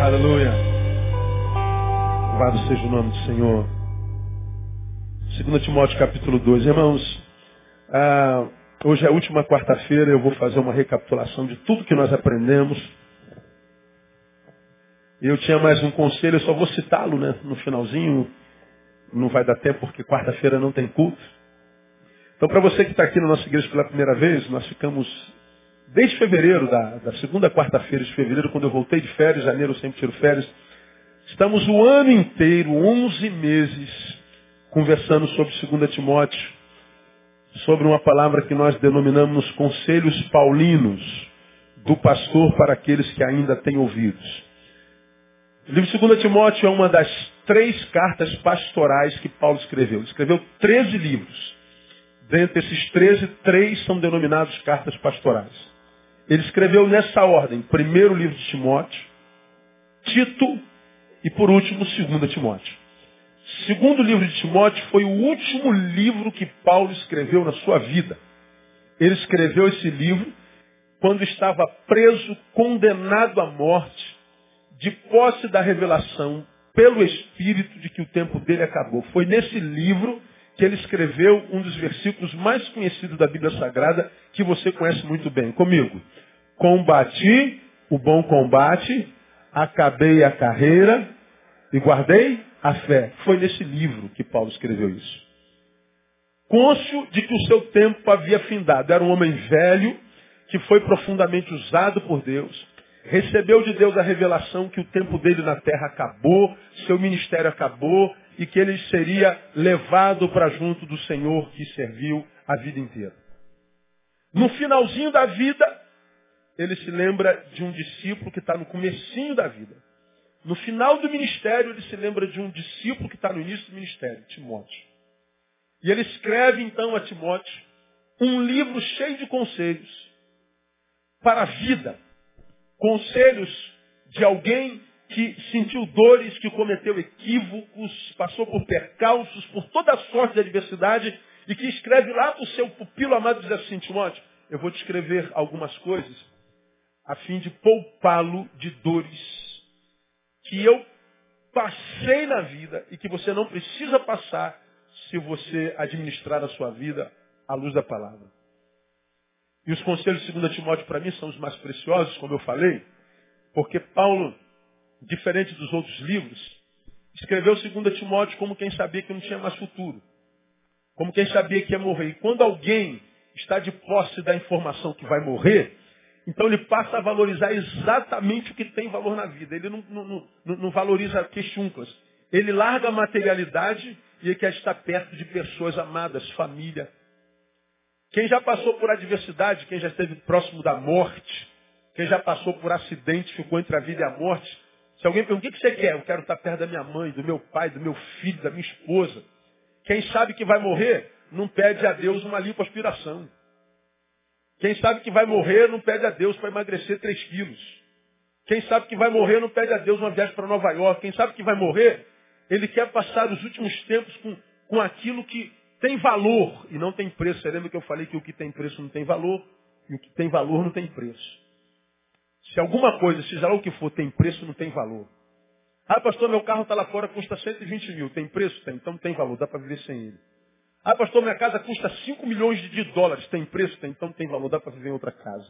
Aleluia. Louvado seja o nome do Senhor. 2 Timóteo capítulo 2. Irmãos, ah, hoje é a última quarta-feira, eu vou fazer uma recapitulação de tudo que nós aprendemos. Eu tinha mais um conselho, eu só vou citá-lo né, no finalzinho. Não vai dar tempo porque quarta-feira não tem culto. Então, para você que está aqui na nossa igreja pela primeira vez, nós ficamos desde fevereiro, da, da segunda quarta-feira de fevereiro, quando eu voltei de férias, janeiro eu sempre tiro férias, estamos o ano inteiro, 11 meses, conversando sobre 2 Timóteo, sobre uma palavra que nós denominamos conselhos paulinos, do pastor para aqueles que ainda têm ouvidos. O livro 2 Timóteo é uma das três cartas pastorais que Paulo escreveu. Ele escreveu 13 livros. Dentre esses 13, três são denominados cartas pastorais. Ele escreveu nessa ordem, primeiro livro de Timóteo, Tito e por último, segundo Timóteo. Segundo livro de Timóteo foi o último livro que Paulo escreveu na sua vida. Ele escreveu esse livro quando estava preso, condenado à morte, de posse da revelação pelo Espírito de que o tempo dele acabou. Foi nesse livro que ele escreveu um dos versículos mais conhecidos da Bíblia Sagrada, que você conhece muito bem. Comigo. Combati o bom combate, acabei a carreira e guardei a fé. Foi nesse livro que Paulo escreveu isso. Côncio de que o seu tempo havia findado. Era um homem velho que foi profundamente usado por Deus. Recebeu de Deus a revelação que o tempo dele na terra acabou, seu ministério acabou, e que ele seria levado para junto do Senhor que serviu a vida inteira. No finalzinho da vida, ele se lembra de um discípulo que está no comecinho da vida. No final do ministério, ele se lembra de um discípulo que está no início do ministério, Timóteo. E ele escreve então a Timóteo um livro cheio de conselhos para a vida. Conselhos de alguém que sentiu dores, que cometeu equívocos, passou por percalços, por toda sorte de adversidade, e que escreve lá para o seu pupilo amado, diz assim, Timóteo, eu vou te escrever algumas coisas, a fim de poupá-lo de dores que eu passei na vida e que você não precisa passar se você administrar a sua vida à luz da palavra. E os conselhos de 2 Timóteo para mim são os mais preciosos, como eu falei, porque Paulo diferente dos outros livros, escreveu 2 Timóteo como quem sabia que não tinha mais futuro. Como quem sabia que ia morrer. E quando alguém está de posse da informação que vai morrer, então ele passa a valorizar exatamente o que tem valor na vida. Ele não, não, não, não valoriza queixunclas. Ele larga a materialidade e quer estar perto de pessoas amadas, família. Quem já passou por adversidade, quem já esteve próximo da morte, quem já passou por acidente, ficou entre a vida e a morte, se alguém pergunta, o que você quer? Eu quero estar perto da minha mãe, do meu pai, do meu filho, da minha esposa. Quem sabe que vai morrer, não pede a Deus uma lipoaspiração. Quem sabe que vai morrer, não pede a Deus para emagrecer 3 quilos. Quem sabe que vai morrer, não pede a Deus uma viagem para Nova York. Quem sabe que vai morrer, ele quer passar os últimos tempos com, com aquilo que tem valor e não tem preço. Você lembra que eu falei que o que tem preço não tem valor e o que tem valor não tem preço. Se alguma coisa, seja lá o que for, tem preço, não tem valor. Ah, pastor, meu carro está lá fora, custa 120 mil. Tem preço? Tem. Então não tem valor, dá para viver sem ele. Ah, pastor, minha casa custa 5 milhões de dólares. Tem preço? Tem. Então tem valor, dá para viver em outra casa.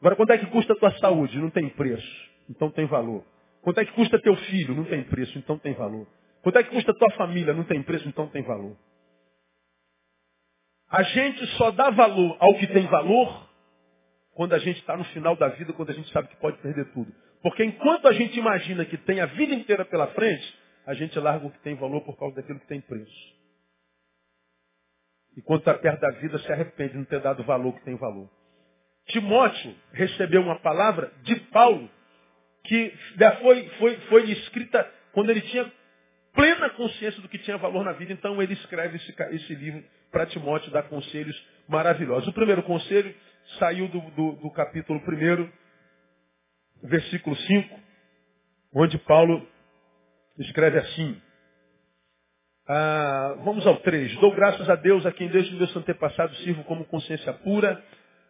Agora, quanto é que custa a tua saúde? Não tem preço. Então tem valor. Quanto é que custa teu filho? Não tem preço. Então tem valor. Quanto é que custa tua família? Não tem preço. Então tem valor. A gente só dá valor ao que tem valor quando a gente está no final da vida, quando a gente sabe que pode perder tudo. Porque enquanto a gente imagina que tem a vida inteira pela frente, a gente larga o que tem valor por causa daquilo que tem preço. E quando está perto da vida, se arrepende de não ter dado valor que tem valor. Timóteo recebeu uma palavra de Paulo que foi, foi, foi escrita quando ele tinha plena consciência do que tinha valor na vida. Então ele escreve esse, esse livro para Timóteo, dar conselhos maravilhosos. O primeiro conselho saiu do, do, do capítulo 1, versículo 5, onde Paulo escreve assim. Ah, vamos ao 3. Dou graças a Deus a quem desde meus antepassados sirvo como consciência pura,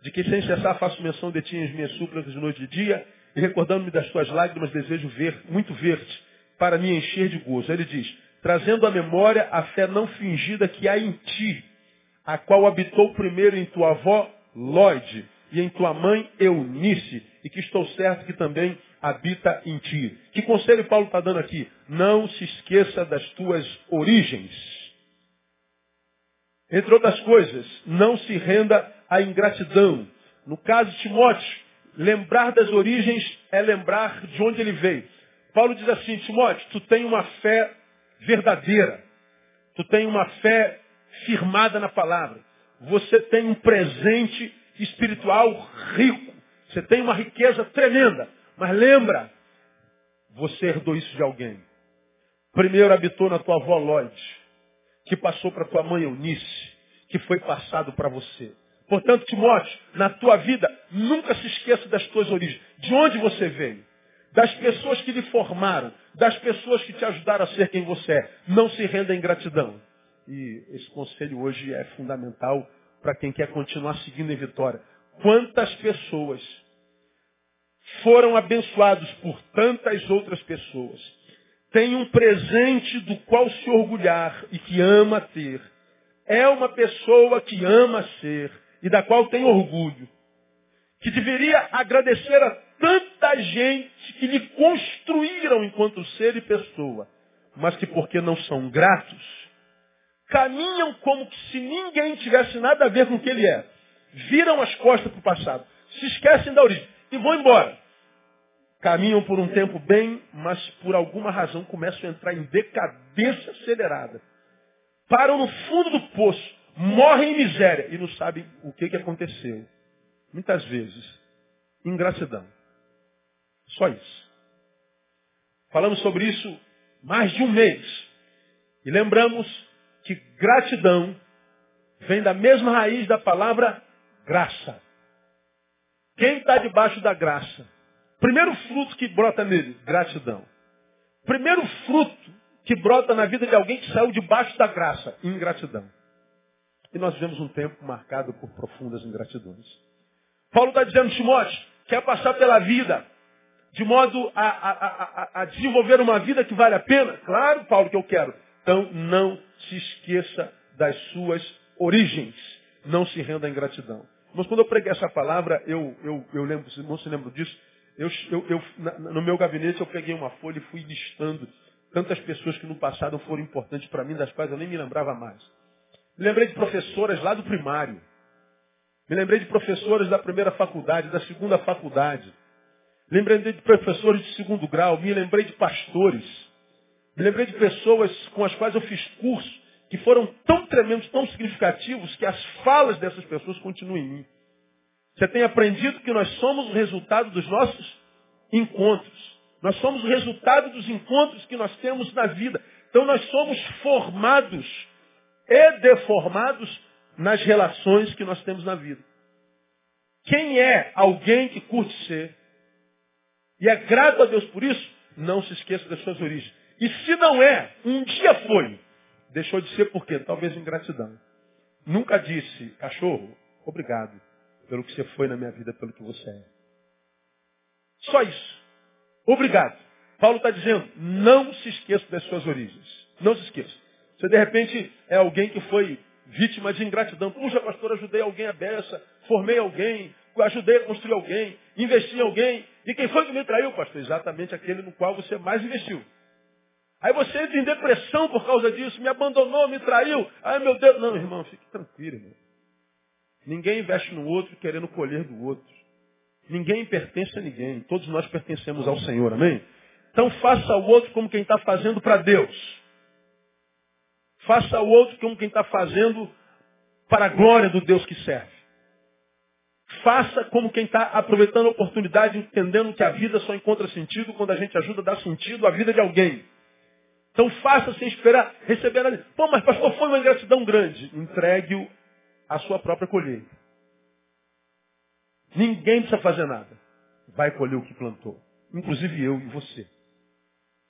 de que sem cessar faço menção de ti em minhas súplicas de noite e dia, e recordando-me das tuas lágrimas, desejo ver, muito ver-te, para me encher de gozo. Ele diz, trazendo à memória a fé não fingida que há em ti, a qual habitou primeiro em tua avó, Lloyd, e em tua mãe, Eunice, e que estou certo que também habita em ti. Que conselho Paulo está dando aqui? Não se esqueça das tuas origens. Entre outras coisas, não se renda à ingratidão. No caso de Timóteo, lembrar das origens é lembrar de onde ele veio. Paulo diz assim, Timóteo, tu tem uma fé verdadeira. Tu tem uma fé firmada na palavra. Você tem um presente espiritual rico. Você tem uma riqueza tremenda. Mas lembra, você herdou isso de alguém. Primeiro habitou na tua avó Lloyd, que passou para tua mãe Eunice, que foi passado para você. Portanto, Timóteo, na tua vida, nunca se esqueça das tuas origens. De onde você veio? Das pessoas que lhe formaram, das pessoas que te ajudaram a ser quem você é. Não se renda em gratidão. E esse conselho hoje é fundamental para quem quer continuar seguindo em vitória. Quantas pessoas foram abençoados por tantas outras pessoas, têm um presente do qual se orgulhar e que ama ter. É uma pessoa que ama ser e da qual tem orgulho. Que deveria agradecer a tanta gente que lhe construíram enquanto ser e pessoa, mas que porque não são gratos, caminham como se ninguém tivesse nada a ver com o que ele é. Viram as costas para o passado, se esquecem da origem e vão embora. Caminham por um tempo bem, mas por alguma razão começam a entrar em decadência acelerada. Param no fundo do poço, morrem em miséria e não sabem o que, que aconteceu. Muitas vezes, ingratidão. Só isso. Falamos sobre isso mais de um mês. E lembramos que gratidão vem da mesma raiz da palavra graça. Quem está debaixo da graça? Primeiro fruto que brota nele, gratidão. Primeiro fruto que brota na vida de alguém que saiu debaixo da graça, ingratidão. E nós vivemos um tempo marcado por profundas ingratidões. Paulo está dizendo, Timóteo, quer passar pela vida de modo a, a, a, a, desenvolver uma vida que vale a pena? Claro, Paulo, que eu quero. Então não se esqueça das suas origens. Não se renda à ingratidão. Mas quando eu preguei essa palavra, eu, eu, eu lembro, não se lembra disso, eu, eu, eu na, no meu gabinete eu peguei uma folha e fui listando tantas pessoas que no passado foram importantes para mim, das quais eu nem me lembrava mais. Me lembrei de professoras lá do primário. Me lembrei de professoras da primeira faculdade, da segunda faculdade. Lembrei de professores de segundo grau. Me lembrei de pastores. Me lembrei de pessoas com as quais eu fiz curso, que foram tão tremendos, tão significativos, que as falas dessas pessoas continuam em mim. Você tem aprendido que nós somos o resultado dos nossos encontros. Nós somos o resultado dos encontros que nós temos na vida. Então nós somos formados e deformados nas relações que nós temos na vida. Quem é alguém que curte ser e é grato a Deus por isso, não se esqueça das suas origens. E se não é, um dia foi. Deixou de ser por quê? Talvez ingratidão. Nunca disse, cachorro, obrigado pelo que você foi na minha vida, pelo que você é. Só isso. Obrigado. Paulo está dizendo, não se esqueça das suas origens. Não se esqueça. Você de repente é alguém que foi vítima de ingratidão. Puxa, pastor, ajudei alguém a beça, formei alguém, ajudei a construir alguém, investi em alguém. E quem foi que me traiu, pastor? Exatamente aquele no qual você mais investiu. Aí você entra em depressão por causa disso, me abandonou, me traiu. Ai meu Deus. Não, irmão, fique tranquilo, irmão. Ninguém investe no outro querendo colher do outro. Ninguém pertence a ninguém. Todos nós pertencemos ao Senhor, amém? Então faça o outro como quem está fazendo para Deus. Faça o outro como quem está fazendo para a glória do Deus que serve. Faça como quem está aproveitando a oportunidade, entendendo que a vida só encontra sentido quando a gente ajuda a dar sentido à vida de alguém. Então faça sem esperar receber nada. Pô, mas pastor, foi uma ingratidão grande. Entregue-o a sua própria colheita. Ninguém precisa fazer nada. Vai colher o que plantou. Inclusive eu e você.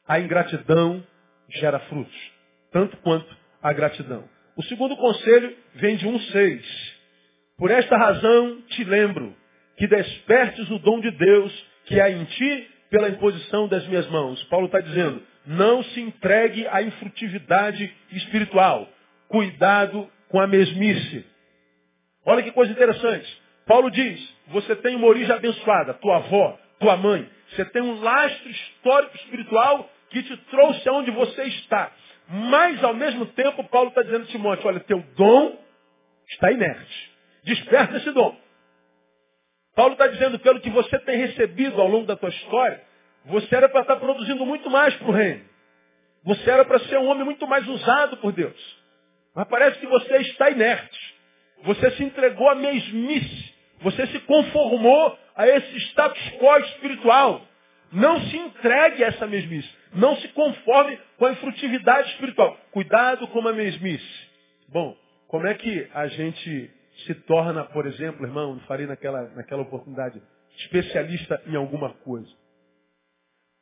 A ingratidão gera frutos. Tanto quanto a gratidão. O segundo conselho vem de 1,6. Por esta razão te lembro que despertes o dom de Deus que há em ti pela imposição das minhas mãos. Paulo está dizendo, não se entregue à infrutividade espiritual. Cuidado com a mesmice. Olha que coisa interessante. Paulo diz, você tem uma origem abençoada, tua avó, tua mãe. Você tem um lastro histórico espiritual que te trouxe aonde você está. Mas, ao mesmo tempo, Paulo está dizendo a Timóteo, olha, teu dom está inerte. Desperta esse dom. Paulo está dizendo, pelo que você tem recebido ao longo da tua história, você era para estar produzindo muito mais para o reino. Você era para ser um homem muito mais usado por Deus. Mas parece que você está inerte. Você se entregou à mesmice. Você se conformou a esse status quo espiritual. Não se entregue a essa mesmice. Não se conforme com a infrutividade espiritual. Cuidado com a mesmice. Bom, como é que a gente se torna, por exemplo, irmão, farei naquela, naquela oportunidade, especialista em alguma coisa?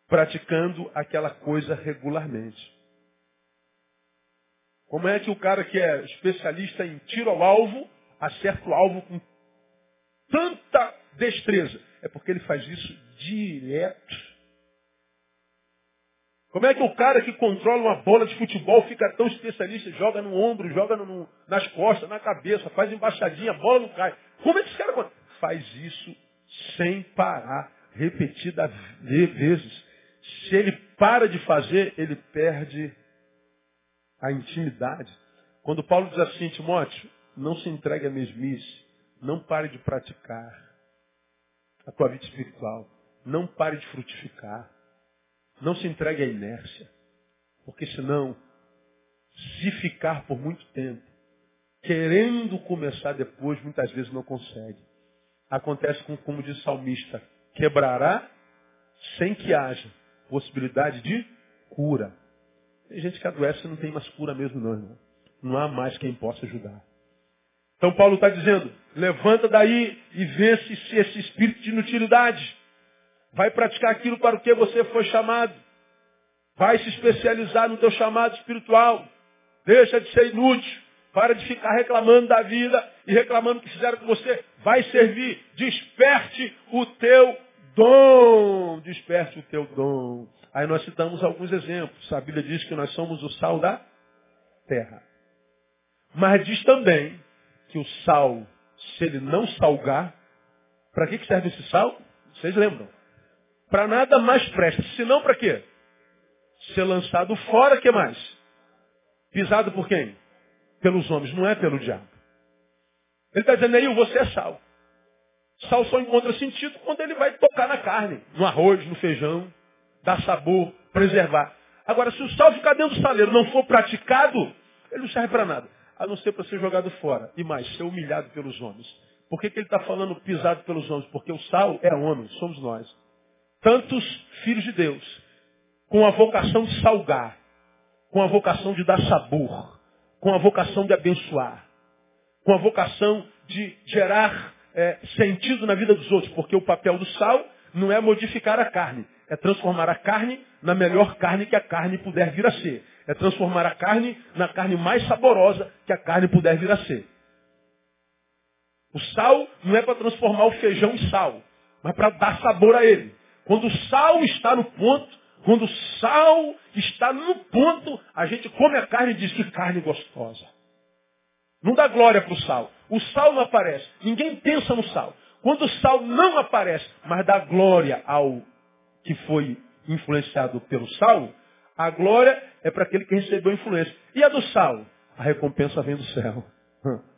Praticando aquela coisa regularmente. Como é que o cara que é especialista em tiro ao alvo, acerta o alvo com tanta destreza? É porque ele faz isso direto. Como é que o cara que controla uma bola de futebol fica tão especialista, joga no ombro, joga no, nas costas, na cabeça, faz embaixadinha, a bola não cai. Como é que esse cara faz isso sem parar, repetidas vezes? Se ele para de fazer, ele perde a intimidade. Quando Paulo diz assim, Timóteo, não se entregue à mesmice, não pare de praticar a tua vida espiritual. Não pare de frutificar. Não se entregue à inércia. Porque senão, se ficar por muito tempo, querendo começar depois, muitas vezes não consegue. Acontece com, como diz o salmista, quebrará sem que haja possibilidade de cura. Tem gente que adoece e não tem mais cura mesmo não, irmão. Não há mais quem possa ajudar. Então Paulo está dizendo, levanta daí e vence esse espírito de inutilidade. Vai praticar aquilo para o que você foi chamado. Vai se especializar no teu chamado espiritual. Deixa de ser inútil. Para de ficar reclamando da vida e reclamando que fizeram com você. Vai servir. Desperte o teu dom. Desperte o teu dom. Aí nós citamos alguns exemplos. A Bíblia diz que nós somos o sal da terra. Mas diz também que o sal, se ele não salgar, para que serve esse sal? Vocês lembram? Para nada mais presta. Senão para quê? Ser lançado fora, que mais? Pisado por quem? Pelos homens, não é pelo diabo. Ele está dizendo aí, você é sal. Sal só encontra sentido quando ele vai tocar na carne, no arroz, no feijão, dar sabor, preservar. Agora, se o sal ficar dentro do saleiro não for praticado, ele não serve para nada. A não ser para ser jogado fora. E mais, ser humilhado pelos homens. Por que, que ele está falando pisado pelos homens? Porque o sal é homem, somos nós. Tantos filhos de Deus, com a vocação de salgar, com a vocação de dar sabor, com a vocação de abençoar, com a vocação de gerar é, sentido na vida dos outros, porque o papel do sal não é modificar a carne, é transformar a carne na melhor carne que a carne puder vir a ser. É transformar a carne na carne mais saborosa que a carne puder vir a ser. O sal não é para transformar o feijão em sal, mas para dar sabor a ele. Quando o sal está no ponto, quando o sal está no ponto, a gente come a carne e diz que carne gostosa. Não dá glória para o sal. O sal não aparece. Ninguém pensa no sal. Quando o sal não aparece, mas dá glória ao que foi influenciado pelo sal, a glória é para aquele que recebeu a influência. E a do sal? A recompensa vem do céu.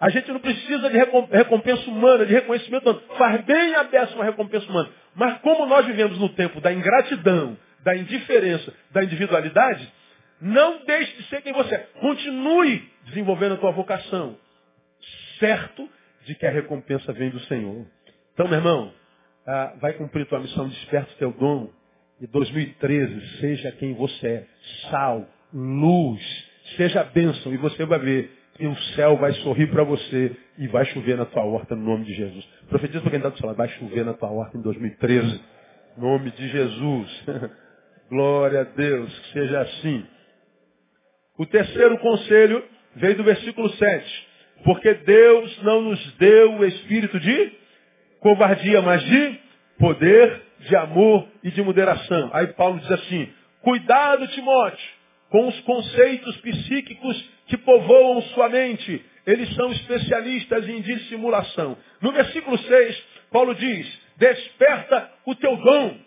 A gente não precisa de recompensa humana, de reconhecimento humano. Faz bem a beça uma recompensa humana. Mas como nós vivemos no tempo da ingratidão, da indiferença, da individualidade, não deixe de ser quem você é. Continue desenvolvendo a tua vocação. Certo de que a recompensa vem do Senhor. Então, meu irmão, ah, vai cumprir tua missão, desperta o teu dom. E 2013, seja quem você é. Sal, luz, seja bênção. E você vai ver que o céu vai sorrir para você e vai chover na tua horta no nome de Jesus. Profetiza para quem está do seu lado, vai chover na tua horta em 2013. Nome de Jesus. Glória a Deus, que seja assim. O terceiro conselho veio do versículo 7. Porque Deus não nos deu o espírito de covardia, mas de poder, de amor e de moderação. Aí Paulo diz assim, cuidado, Timóteo, com os conceitos psíquicos que povoam sua mente. Eles são especialistas em dissimulação. No versículo 6, Paulo diz, desperta o teu dom.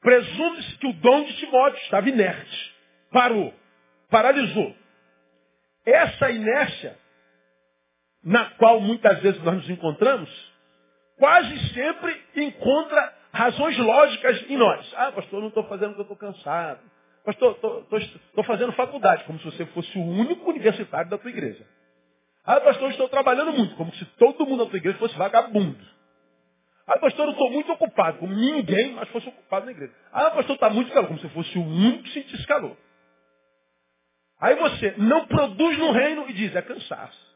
Presume-se que o dom de Timóteo estava inerte. Parou. Paralisou. Essa inércia, na qual muitas vezes nós nos encontramos, quase sempre encontra razões lógicas em nós. Ah, pastor, não estou fazendo porque eu estou cansado. Pastor, estou fazendo faculdade, como se você fosse o único universitário da tua igreja. Ah, pastor, estou trabalhando muito, como se todo mundo da tua igreja fosse vagabundo. Ah, pastor, eu estou muito ocupado, como ninguém mais fosse ocupado na igreja. Ah, pastor, está muito calor, como se fosse o único que sentisse calor. Aí você não produz no reino e diz, é cansaço.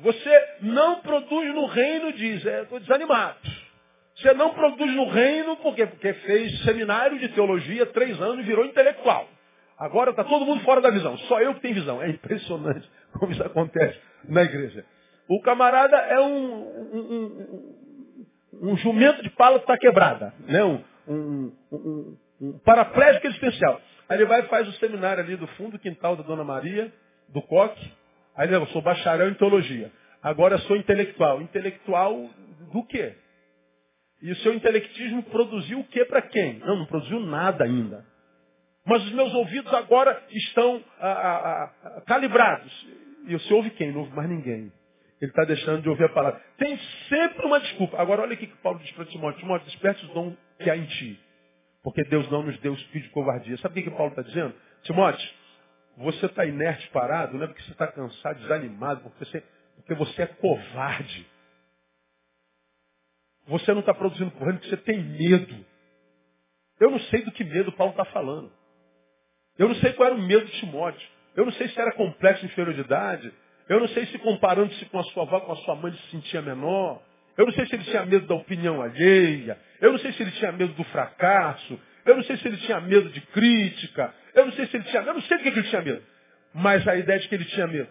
Você não produz no reino e diz, é, estou desanimado. Você não produz no reino, por quê? Porque fez seminário de teologia três anos e virou intelectual. Agora está todo mundo fora da visão. Só eu que tenho visão. É impressionante como isso acontece na igreja. O camarada é um, um, um, um jumento de pala que está quebrada. Né? Um, um, um, um paraplégico existencial. Aí ele vai e faz o seminário ali do fundo do quintal da Dona Maria, do Coque. Aí ele, eu sou bacharel em teologia. Agora sou intelectual. Intelectual do quê? E o seu intelectismo produziu o que para quem? Não, não produziu nada ainda. Mas os meus ouvidos agora estão ah, ah, ah, calibrados. E você ouve quem? Não ouve mais ninguém. Ele está deixando de ouvir a palavra. Tem sempre uma desculpa. Agora olha o que Paulo diz para Timóteo. Timóteo, desperte o dom que há em ti. Porque Deus não nos deu espírito de covardia. Sabe o que Paulo está dizendo? Timóteo, você está inerte, parado, não é porque você está cansado, desanimado, porque você, porque você é covarde. Você não está produzindo correndo porque você tem medo. Eu não sei do que medo Paulo está falando. Eu não sei qual era o medo de Timóteo. Eu não sei se era complexo de inferioridade. Eu não sei se comparando-se com a sua avó, com a sua mãe, se sentia menor. Eu não sei se ele tinha medo da opinião alheia. Eu não sei se ele tinha medo do fracasso. Eu não sei se ele tinha medo de crítica. Eu não sei se ele tinha. Eu não sei do que ele tinha medo. Mas a ideia de que ele tinha medo.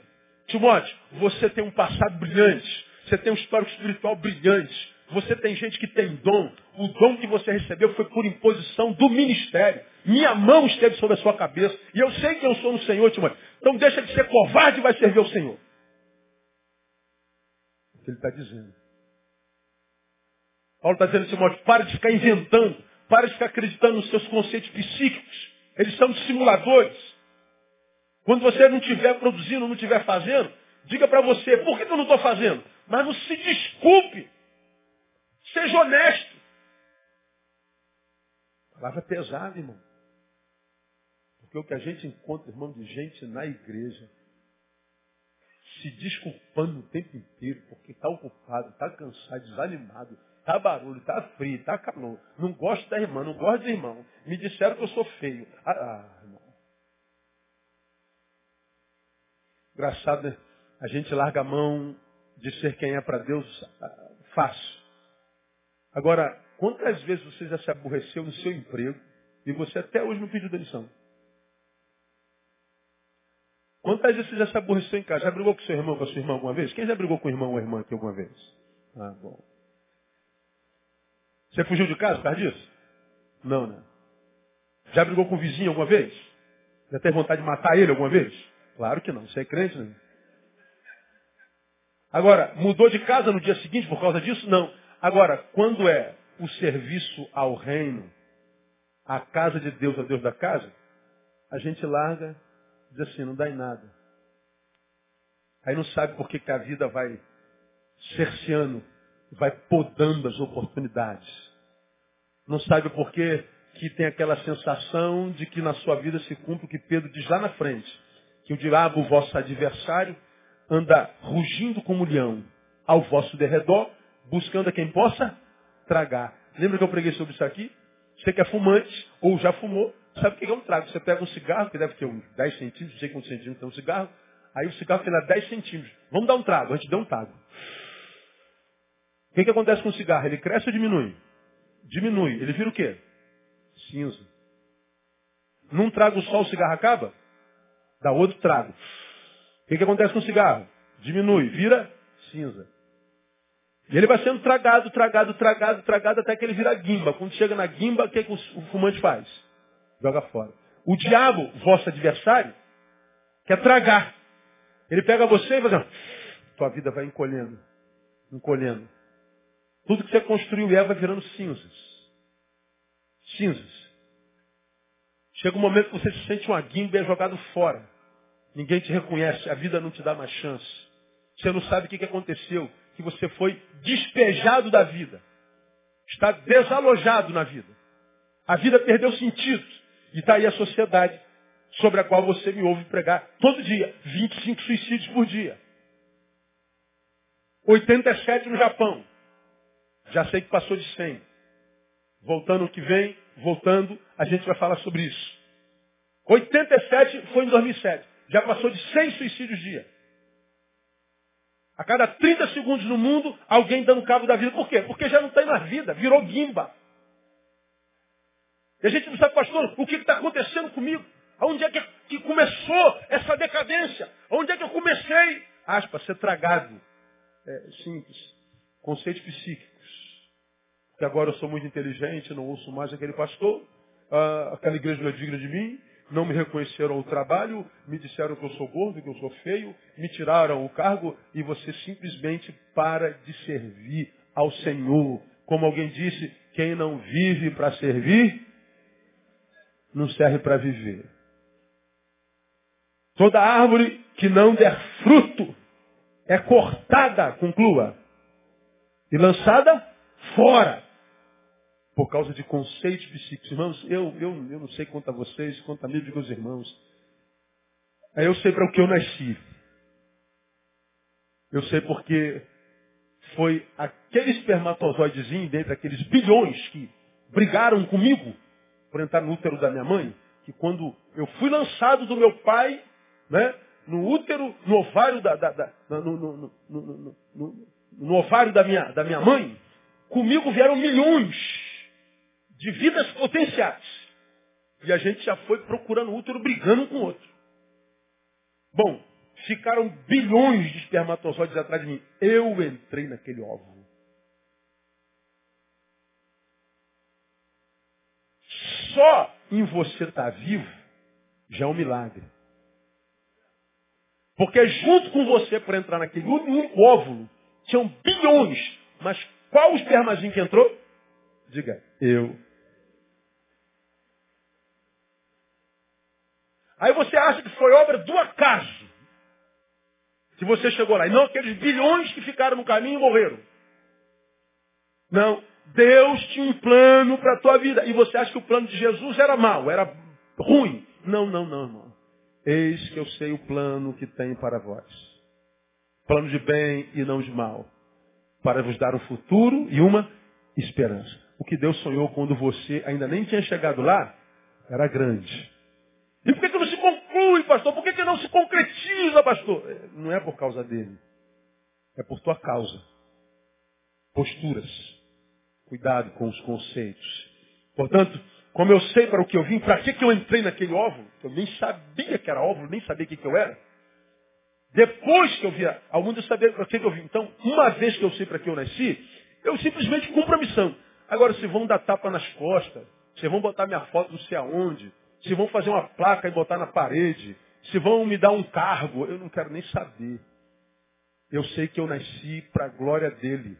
Timóteo, você tem um passado brilhante. Você tem um histórico espiritual brilhante. Você tem gente que tem dom. O dom que você recebeu foi por imposição do ministério. Minha mão esteve sobre a sua cabeça. E eu sei que eu sou no Senhor, Timóteo. Então deixa de ser covarde e vai servir ao Senhor. O que ele está dizendo. Paulo está dizendo, Timóteo, para de ficar inventando. Para de ficar acreditando nos seus conceitos psíquicos. Eles são simuladores. Quando você não estiver produzindo, não estiver fazendo, diga para você, por que eu não estou fazendo? Mas não se desculpe. Seja honesto. Palavra pesada, irmão. Porque o que a gente encontra, irmão, de gente na igreja, se desculpando o tempo inteiro, porque está ocupado, está cansado, desanimado, está barulho, está frio, está calor. Não gosto da irmã, não gosto do irmão. Me disseram que eu sou feio. Ah, ah irmão. Engraçado, né? A gente larga a mão de ser quem é para Deus ah, fácil. Agora, quantas vezes você já se aborreceu no seu emprego e você até hoje não pediu demissão? Quantas vezes você já se aborreceu em casa? Já brigou com seu irmão, com a sua irmã alguma vez? Quem já brigou com o irmão ou a irmã aqui alguma vez? Ah, bom. Você fugiu de casa por causa disso? Não, né? Já brigou com o vizinho alguma vez? Já teve vontade de matar ele alguma vez? Claro que não. Você é crente, né? Agora, mudou de casa no dia seguinte por causa disso? Não. Agora, quando é o serviço ao reino, a casa de Deus, a Deus da casa, a gente larga, diz assim, não dá em nada. Aí não sabe por que, que a vida vai cerceando, vai podando as oportunidades. Não sabe por que, que tem aquela sensação de que na sua vida se cumpre o que Pedro diz lá na frente. Que o diabo, o vosso adversário, anda rugindo como leão ao vosso derredor, buscando a quem possa tragar. Lembra que eu preguei sobre isso aqui? Você que é fumante, ou já fumou, sabe o que é um trago? Você pega um cigarro, que deve ter uns 10 centímetros, não sei quantos centímetros tem um cigarro, aí o cigarro tem lá 10 centímetros. Vamos dar um trago, a gente dá um trago. O que, que acontece com o cigarro? Ele cresce ou diminui? Diminui. Ele vira o quê? Cinza. Num trago só o cigarro acaba? Dá outro trago. O que, que acontece com o cigarro? Diminui, vira cinza. E ele vai sendo tragado, tragado, tragado, tragado, até que ele vira guimba. Quando chega na guimba, o que, que o fumante faz? Joga fora. O diabo, vosso adversário, quer tragar. Ele pega você e vai dizer, tua vida vai encolhendo, encolhendo. Tudo que você construiu e é vai virando cinzas. Cinzas. Chega um momento que você se sente uma guimba e é jogado fora. Ninguém te reconhece, a vida não te dá mais chance. Você não sabe o que aconteceu, que você foi despejado da vida. Está desalojado na vida. A vida perdeu sentido. E está aí a sociedade sobre a qual você me ouve pregar todo dia. 25 suicídios por dia. 87 no Japão. Já sei que passou de 100. Voltando o que vem, voltando, a gente vai falar sobre isso. 87 foi em 2007. Já passou de 100 suicídios dia. A cada 30 segundos no mundo, alguém dando cabo da vida. Por quê? Porque já não tem mais vida, virou guimba. E a gente não sabe, pastor, o que está acontecendo comigo? Onde é que, que, começou essa decadência? Onde é que eu comecei? Aspas, ser tragado. É, simples. Conceitos psíquicos. Porque agora eu sou muito inteligente, não ouço mais aquele pastor. Ah, aquela igreja não é digna de mim não me reconheceram o trabalho, me disseram que eu sou gordo, que eu sou feio, me tiraram o cargo e você simplesmente para de servir ao Senhor. Como alguém disse, quem não vive para servir, não serve para viver. Toda árvore que não der fruto é cortada, conclua, e lançada fora por causa de conceitos psíquicos. Irmãos, eu, eu, eu não sei quanto a vocês, quanto a mim, digo aos irmãos. Eu sei para o que eu nasci. Eu sei porque foi aquele espermatozoidezinho dentre aqueles bilhões que brigaram comigo por entrar no útero da minha mãe, que quando eu fui lançado do meu pai, né, no útero, no ovário da, da, da no, no, no, no, ovário da minha, da minha mãe, comigo vieram milhões de vidas potenciais. E a gente já foi procurando útero, brigando um com o outro. Bom, ficaram bilhões de espermatozoides atrás de mim. Eu entrei naquele óvulo. Só em você estar tá vivo já é um milagre. Porque junto com você, para entrar naquele único óvulo, tinham bilhões. Mas qual o espermazinho que entrou? Diga, eu. Aí você acha que foi obra do acaso. Que você chegou lá. E não aqueles bilhões que ficaram no caminho e morreram. Não. Deus tinha um plano para a tua vida. E você acha que o plano de Jesus era mau, era ruim. Não, não, não, irmão. Eis que eu sei o plano que tem para vós. Plano de bem e não de mal. Para vos dar um futuro e uma esperança. O que Deus sonhou quando você ainda nem tinha chegado lá era grande. E por que, pastor? Por que, que não se concretiza, pastor? É, não é por causa dele. É por tua causa. Posturas. Cuidado com os conceitos. Portanto, como eu sei para o que eu vim, para que, que eu entrei naquele óvulo? Eu nem sabia que era óvulo, nem sabia o que, que eu era. Depois que eu vi ao mundo, eu sabia para que, que eu vim. Então, uma vez que eu sei para que eu nasci, eu simplesmente cumpro a missão. Agora, se vão dar tapa nas costas, se vão botar minha foto não sei aonde, se vão fazer uma placa e botar na parede, se vão me dar um cargo, eu não quero nem saber. Eu sei que eu nasci para a glória dele.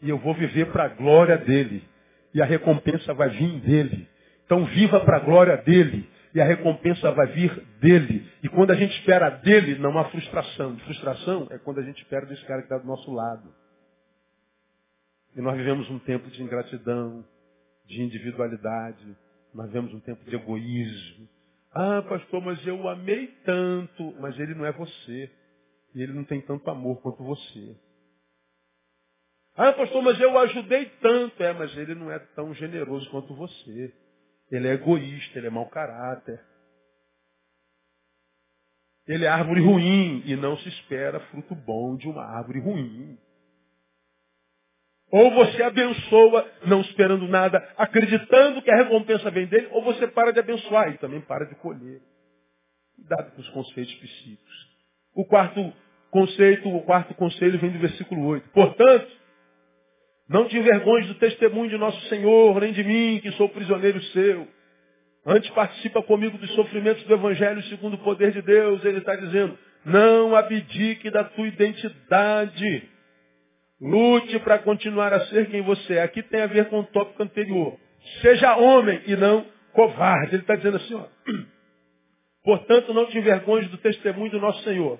E eu vou viver para a glória dele. E a recompensa vai vir dele. Então viva para a glória dele. E a recompensa vai vir dele. E quando a gente espera dele, não há frustração. Frustração é quando a gente espera desse cara que está do nosso lado. E nós vivemos um tempo de ingratidão, de individualidade, nós vemos um tempo de egoísmo. Ah, pastor, mas eu o amei tanto. Mas ele não é você. E ele não tem tanto amor quanto você. Ah, pastor, mas eu o ajudei tanto. É, mas ele não é tão generoso quanto você. Ele é egoísta, ele é mau caráter. Ele é árvore ruim e não se espera fruto bom de uma árvore ruim. Ou você abençoa, não esperando nada, acreditando que a recompensa vem dele, ou você para de abençoar e também para de colher. Cuidado com os conceitos psíquicos. O quarto conceito, o quarto conselho vem do versículo 8. Portanto, não te envergonhes do testemunho de nosso Senhor, nem de mim, que sou prisioneiro seu. Antes participa comigo dos sofrimentos do Evangelho segundo o poder de Deus. Ele está dizendo, não abdique da tua identidade. Lute para continuar a ser quem você é. Aqui tem a ver com o tópico anterior. Seja homem e não covarde. Ele está dizendo assim, ó. Portanto, não te envergonhes do testemunho do nosso Senhor,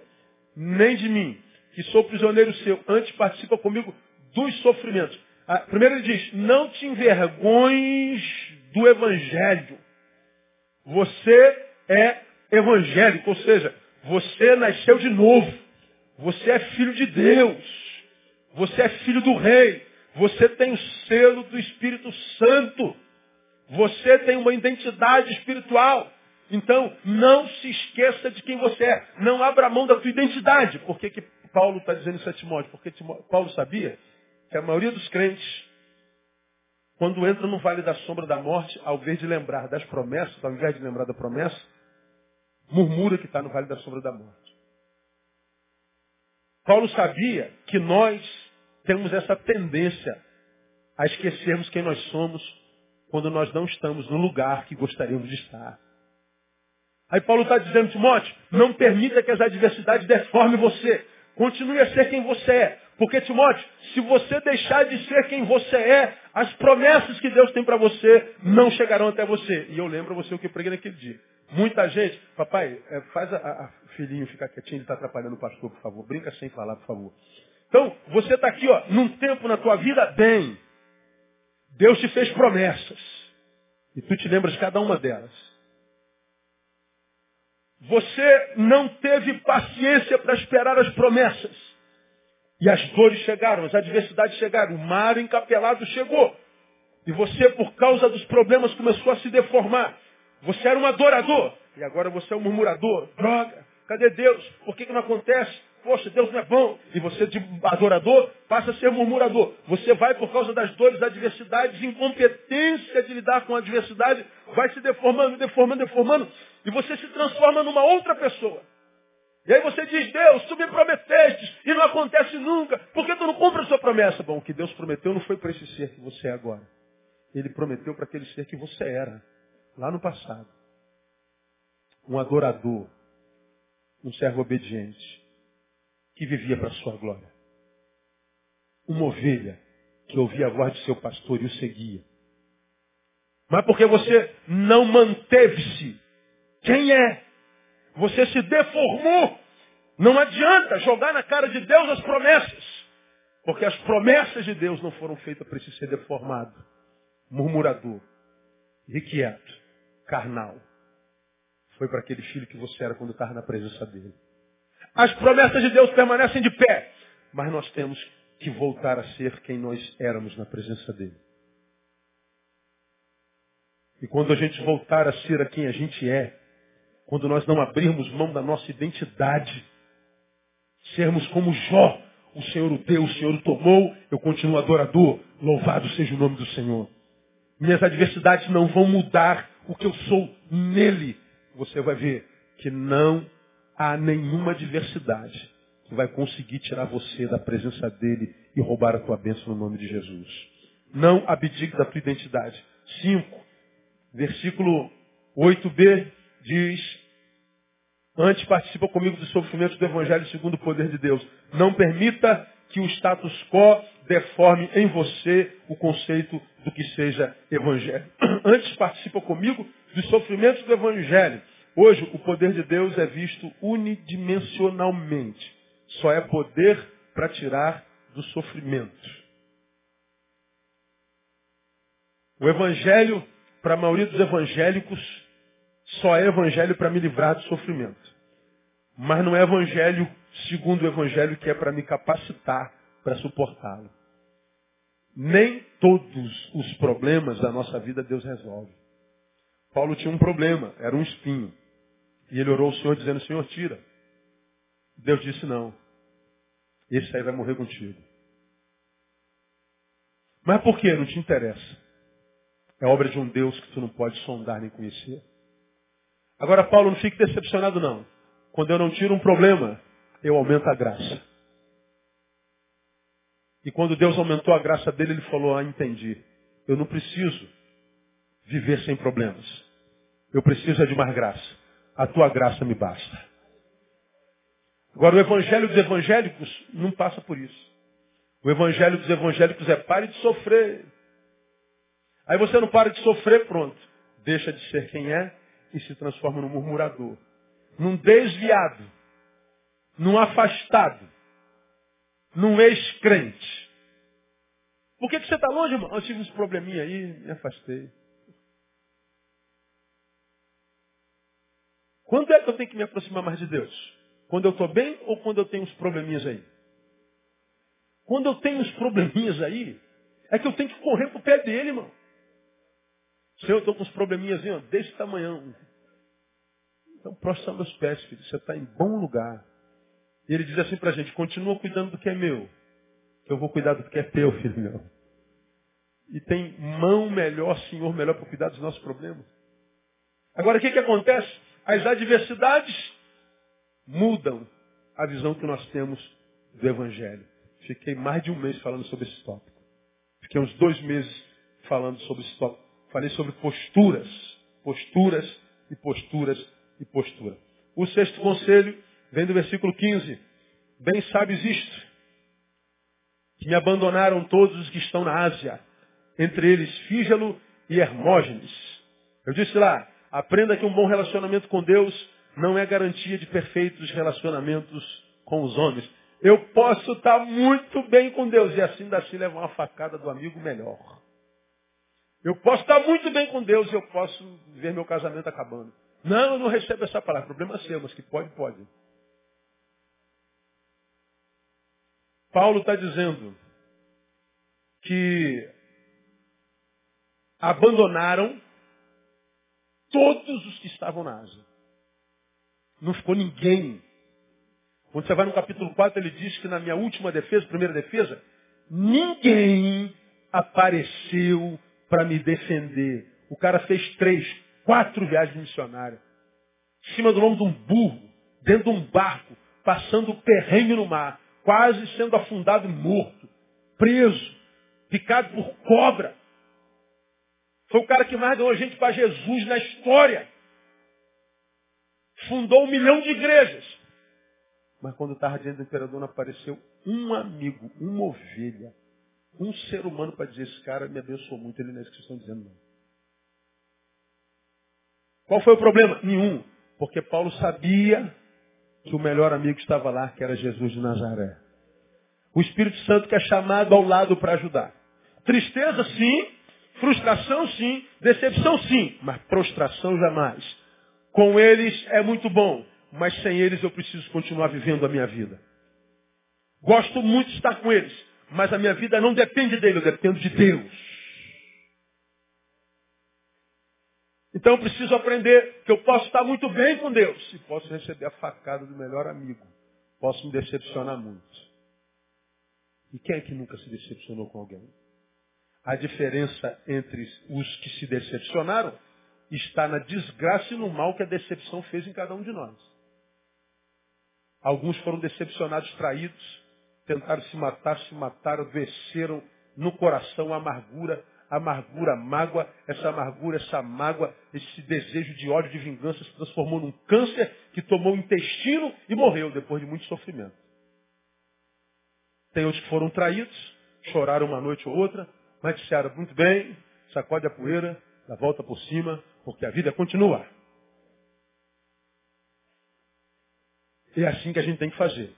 nem de mim, que sou prisioneiro seu. Antes participa comigo dos sofrimentos. Ah, primeiro ele diz, não te envergonhes do Evangelho. Você é evangélico, ou seja, você nasceu de novo. Você é filho de Deus. Você é filho do rei. Você tem o selo do Espírito Santo. Você tem uma identidade espiritual. Então, não se esqueça de quem você é. Não abra mão da tua identidade. Por que, que Paulo está dizendo isso a Timóteo? Porque Paulo sabia que a maioria dos crentes, quando entra no vale da sombra da morte, ao invés de lembrar das promessas, ao invés de lembrar da promessa, murmura que está no vale da sombra da morte. Paulo sabia que nós temos essa tendência a esquecermos quem nós somos quando nós não estamos no lugar que gostaríamos de estar. Aí Paulo está dizendo, Timóteo, não permita que as adversidades deformem você. Continue a ser quem você é. Porque, Timóteo, se você deixar de ser quem você é, as promessas que Deus tem para você não chegarão até você. E eu lembro você o que eu preguei naquele dia. Muita gente, papai, é, faz a, a filhinho ficar quietinho, ele está atrapalhando o pastor, por favor. Brinca sem falar, por favor. Então, você está aqui, ó, num tempo na tua vida bem. Deus te fez promessas. E tu te lembras de cada uma delas. Você não teve paciência para esperar as promessas. E as dores chegaram, as adversidades chegaram, o mar encapelado chegou. E você, por causa dos problemas, começou a se deformar. Você era um adorador. E agora você é um murmurador. Droga, cadê Deus? Por que, que não acontece? Poxa, Deus não é bom. E você, de adorador, passa a ser murmurador. Você vai, por causa das dores, adversidades, incompetência de lidar com a adversidade, vai se deformando, deformando, deformando. E você se transforma numa outra pessoa. E aí você diz, Deus, tu me prometeste, e não acontece nunca. Por que tu não cumpre a sua promessa? Bom, o que Deus prometeu não foi para esse ser que você é agora. Ele prometeu para aquele ser que você era, lá no passado. Um adorador, um servo obediente, que vivia para a sua glória. Uma ovelha que ouvia a voz de seu pastor e o seguia. Mas porque você não manteve-se quem é, você se deformou. Não adianta jogar na cara de Deus as promessas. Porque as promessas de Deus não foram feitas para esse ser deformado, murmurador, irrequieto, carnal. Foi para aquele filho que você era quando estava na presença dele. As promessas de Deus permanecem de pé. Mas nós temos que voltar a ser quem nós éramos na presença dele. E quando a gente voltar a ser a quem a gente é, quando nós não abrirmos mão da nossa identidade, sermos como Jó, o Senhor o deu, o Senhor o tomou, eu continuo adorador, louvado seja o nome do Senhor. Minhas adversidades não vão mudar o que eu sou nele. Você vai ver que não há nenhuma adversidade que vai conseguir tirar você da presença dele e roubar a tua bênção no nome de Jesus. Não abdique da tua identidade. 5, versículo 8b diz, antes participa comigo dos sofrimentos do Evangelho segundo o poder de Deus. Não permita que o status quo deforme em você o conceito do que seja Evangelho. Antes participa comigo dos sofrimentos do Evangelho Hoje, o poder de Deus é visto unidimensionalmente. Só é poder para tirar do sofrimento. O evangelho, para a maioria dos evangélicos, só é evangelho para me livrar do sofrimento. Mas não é evangelho segundo o evangelho que é para me capacitar para suportá-lo. Nem todos os problemas da nossa vida Deus resolve. Paulo tinha um problema, era um espinho. E ele orou ao Senhor dizendo, Senhor, tira. Deus disse, não. Esse aí vai morrer contigo. Mas por que? Não te interessa. É obra de um Deus que tu não pode sondar nem conhecer. Agora, Paulo, não fique decepcionado, não. Quando eu não tiro um problema, eu aumento a graça. E quando Deus aumentou a graça dele, ele falou, ah, entendi. Eu não preciso viver sem problemas. Eu preciso é de mais graça. A tua graça me basta. Agora, o evangelho dos evangélicos não passa por isso. O evangelho dos evangélicos é pare de sofrer. Aí você não para de sofrer, pronto. Deixa de ser quem é e se transforma num murmurador. Num desviado. Num afastado. Num ex-crente. Por que, que você está longe, irmão? Eu tive uns probleminha aí, me afastei. Quando é que eu tenho que me aproximar mais de Deus? Quando eu estou bem ou quando eu tenho uns probleminhas aí? Quando eu tenho uns probleminhas aí, é que eu tenho que correr pro pé dele, irmão. Senhor, eu estou com uns probleminhas aí, ó, desse tamanhão. Então, prostra meus pés, filho. Você está em bom lugar. E ele diz assim para a gente, continua cuidando do que é meu. Que eu vou cuidar do que é teu, filho meu. E tem mão melhor, Senhor, melhor para cuidar dos nossos problemas. Agora, o que, que acontece? As adversidades mudam a visão que nós temos do Evangelho. Fiquei mais de um mês falando sobre esse tópico. Fiquei uns dois meses falando sobre esse tópico. Falei sobre posturas, posturas e posturas e postura. O sexto conselho vem do versículo 15. Bem sabes isto, que me abandonaram todos os que estão na Ásia, entre eles Fígelo e Hermógenes. Eu disse lá, aprenda que um bom relacionamento com Deus não é garantia de perfeitos relacionamentos com os homens. Eu posso estar muito bem com Deus e assim daqui levar uma facada do amigo melhor. Eu posso estar muito bem com Deus e eu posso ver meu casamento acabando. Não, eu não recebo essa palavra. Problema é seu, mas que pode, pode. Paulo está dizendo que abandonaram todos os que estavam na Ásia. Não ficou ninguém. Quando você vai no capítulo 4, ele diz que na minha última defesa, primeira defesa, ninguém apareceu para me defender. O cara fez três, quatro viagens missionárias. Em cima do lombo de um burro, dentro de um barco, passando perrengue no mar, quase sendo afundado e morto, preso, picado por cobra. Foi o cara que mais deu gente para Jesus na história fundou um milhão de igrejas. Mas quando estava diante do imperador, não apareceu um amigo, uma ovelha, um ser humano para dizer, esse cara me abençoou muito, ele não é isso que vocês estão dizendo, não. Qual foi o problema? Nenhum. Porque Paulo sabia que o melhor amigo estava lá, que era Jesus de Nazaré. O Espírito Santo que é chamado ao lado para ajudar. Tristeza, sim. Frustração, sim. Decepção, sim. Mas prostração, jamais. Com eles é muito bom, mas sem eles eu preciso continuar vivendo a minha vida. Gosto muito de estar com eles, mas a minha vida não depende dele, eu dependo de Deus. Então eu preciso aprender que eu posso estar muito bem com Deus e posso receber a facada do melhor amigo. Posso me decepcionar muito. E quem é que nunca se decepcionou com alguém? A diferença entre os que se decepcionaram está na desgraça e no mal que a decepção fez em cada um de nós. Alguns foram decepcionados, traídos, tentaram se matar, se mataram, adoeceram no coração a amargura, a amargura, a mágoa, essa amargura, essa mágoa, esse desejo de ódio, de vingança se transformou num câncer que tomou o intestino e morreu depois de muito sofrimento. Tem outros que foram traídos, choraram uma noite ou outra, disseram, muito bem, sacode a poeira, dá volta por cima, porque a vida continua. É assim que a gente tem que fazer.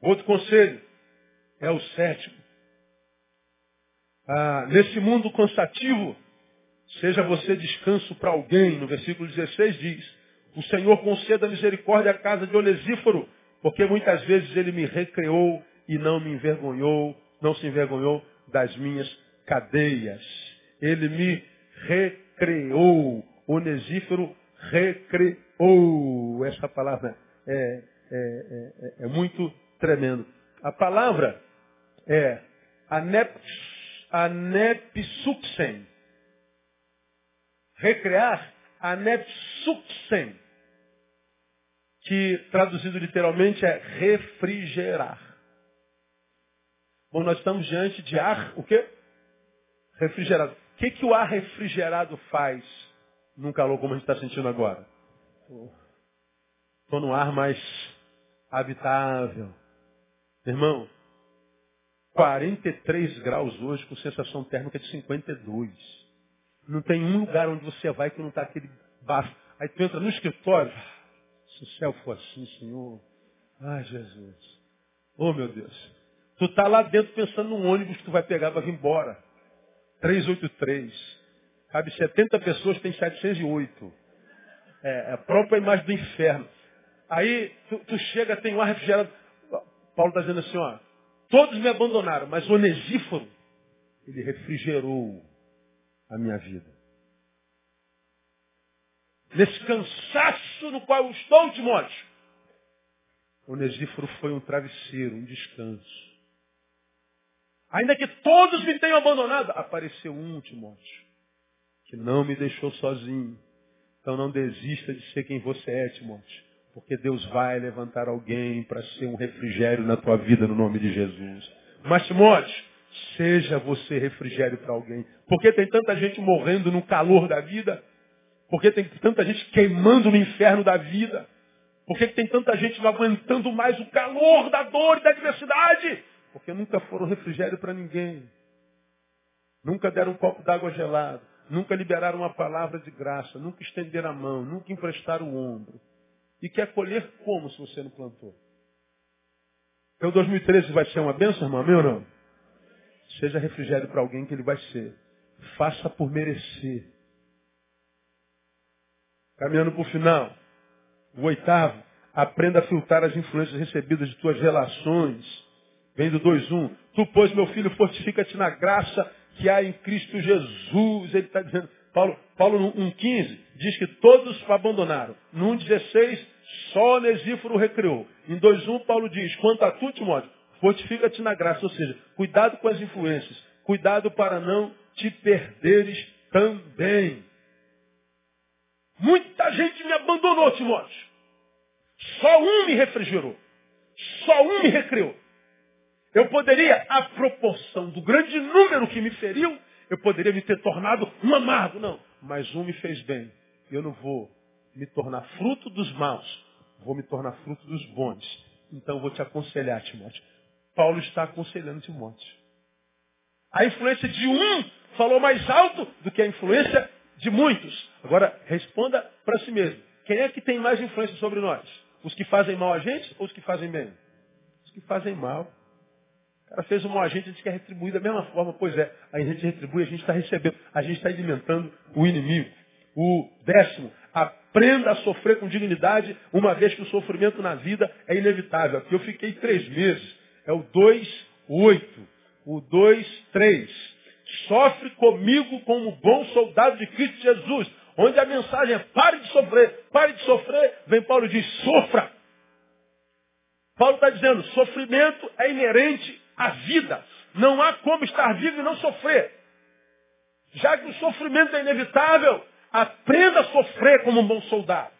Outro conselho é o sétimo. Ah, nesse mundo cansativo, seja você descanso para alguém. No versículo 16 diz, o Senhor conceda misericórdia à casa de Onesíforo, porque muitas vezes ele me recreou e não me envergonhou, não se envergonhou das minhas cadeias. Ele me recreou. Onesífero recreou. Essa palavra é, é, é, é muito tremendo. A palavra é anepsuxen. Recrear, anepsuxen. que traduzido literalmente é refrigerar. Bom, nós estamos diante de ar, o quê? Refrigerado. O que, que o ar refrigerado faz num calor como a gente está sentindo agora? Estou no ar mais habitável. Irmão, 43 graus hoje com sensação térmica de 52. Não tem um lugar onde você vai que não está aquele baixo. Aí tu entra no escritório. Se o céu for assim, Senhor. Ai, Jesus. Oh, meu Deus. Tu está lá dentro pensando no ônibus que tu vai pegar para vir embora. 383. Cabe 70 pessoas, tem 708. É, é a própria imagem do inferno. Aí tu, tu chega, tem um ar refrigerado. Paulo está dizendo assim, ó. Todos me abandonaram, mas o Onesíforo, ele refrigerou a minha vida. Nesse cansaço no qual eu estou, Timóteo, Onesíforo foi um travesseiro, um descanso. Ainda que todos me tenham abandonado, apareceu um, Timóteo, que não me deixou sozinho. Então não desista de ser quem você é, Timóteo. Porque Deus vai levantar alguém para ser um refrigério na tua vida no nome de Jesus. Mas, Timóteo, seja você refrigério para alguém. Porque tem tanta gente morrendo no calor da vida. Porque tem tanta gente queimando no inferno da vida. Por que tem tanta gente não aguentando mais o calor da dor e da adversidade? Porque nunca foram refrigério para ninguém. Nunca deram um copo d'água gelado. Nunca liberaram uma palavra de graça. Nunca estenderam a mão. Nunca emprestaram o ombro. E quer colher como se você não plantou? Então 2013 vai ser uma bênção, irmão? Meu não? Seja refrigério para alguém que ele vai ser. Faça por merecer. Caminhando para o final. O oitavo, aprenda a filtrar as influências recebidas de tuas relações. Vem do 2.1. Tu, pois, meu filho, fortifica-te na graça que há em Cristo Jesus. Ele está dizendo, Paulo, Paulo no 1.15 diz que todos abandonaram. No 1.16, só Onesíforo recriou. Em 2.1, Paulo diz, quanto a tu, Timóteo, fortifica-te na graça. Ou seja, cuidado com as influências. Cuidado para não te perderes também. Muita gente me abandonou, Timóteo. Só um me refrigerou. Só um me recriou. Eu poderia, à proporção do grande número que me feriu, eu poderia me ter tornado um amargo. Não, mas um me fez bem. Eu não vou me tornar fruto dos maus, vou me tornar fruto dos bons. Então vou te aconselhar, Timóteo. Paulo está aconselhando Timóteo. A influência de um falou mais alto do que a influência de muitos. Agora, responda para si mesmo. Quem é que tem mais influência sobre nós? Os que fazem mal a gente ou os que fazem bem? Os que fazem mal. Cara fez um mal a gente, quer retribuir da mesma forma. Pois é, a gente retribui, a gente está recebendo, a gente está alimentando o inimigo. O décimo, aprenda a sofrer com dignidade, uma vez que o sofrimento na vida é inevitável. Aqui eu fiquei três meses. É o 2, 8. O 2, 3 sofre comigo como bom soldado de Cristo Jesus. Onde a mensagem é pare de sofrer, pare de sofrer, vem Paulo e diz, sofra. Paulo está dizendo, sofrimento é inerente à vida. Não há como estar vivo e não sofrer. Já que o sofrimento é inevitável, aprenda a sofrer como um bom soldado.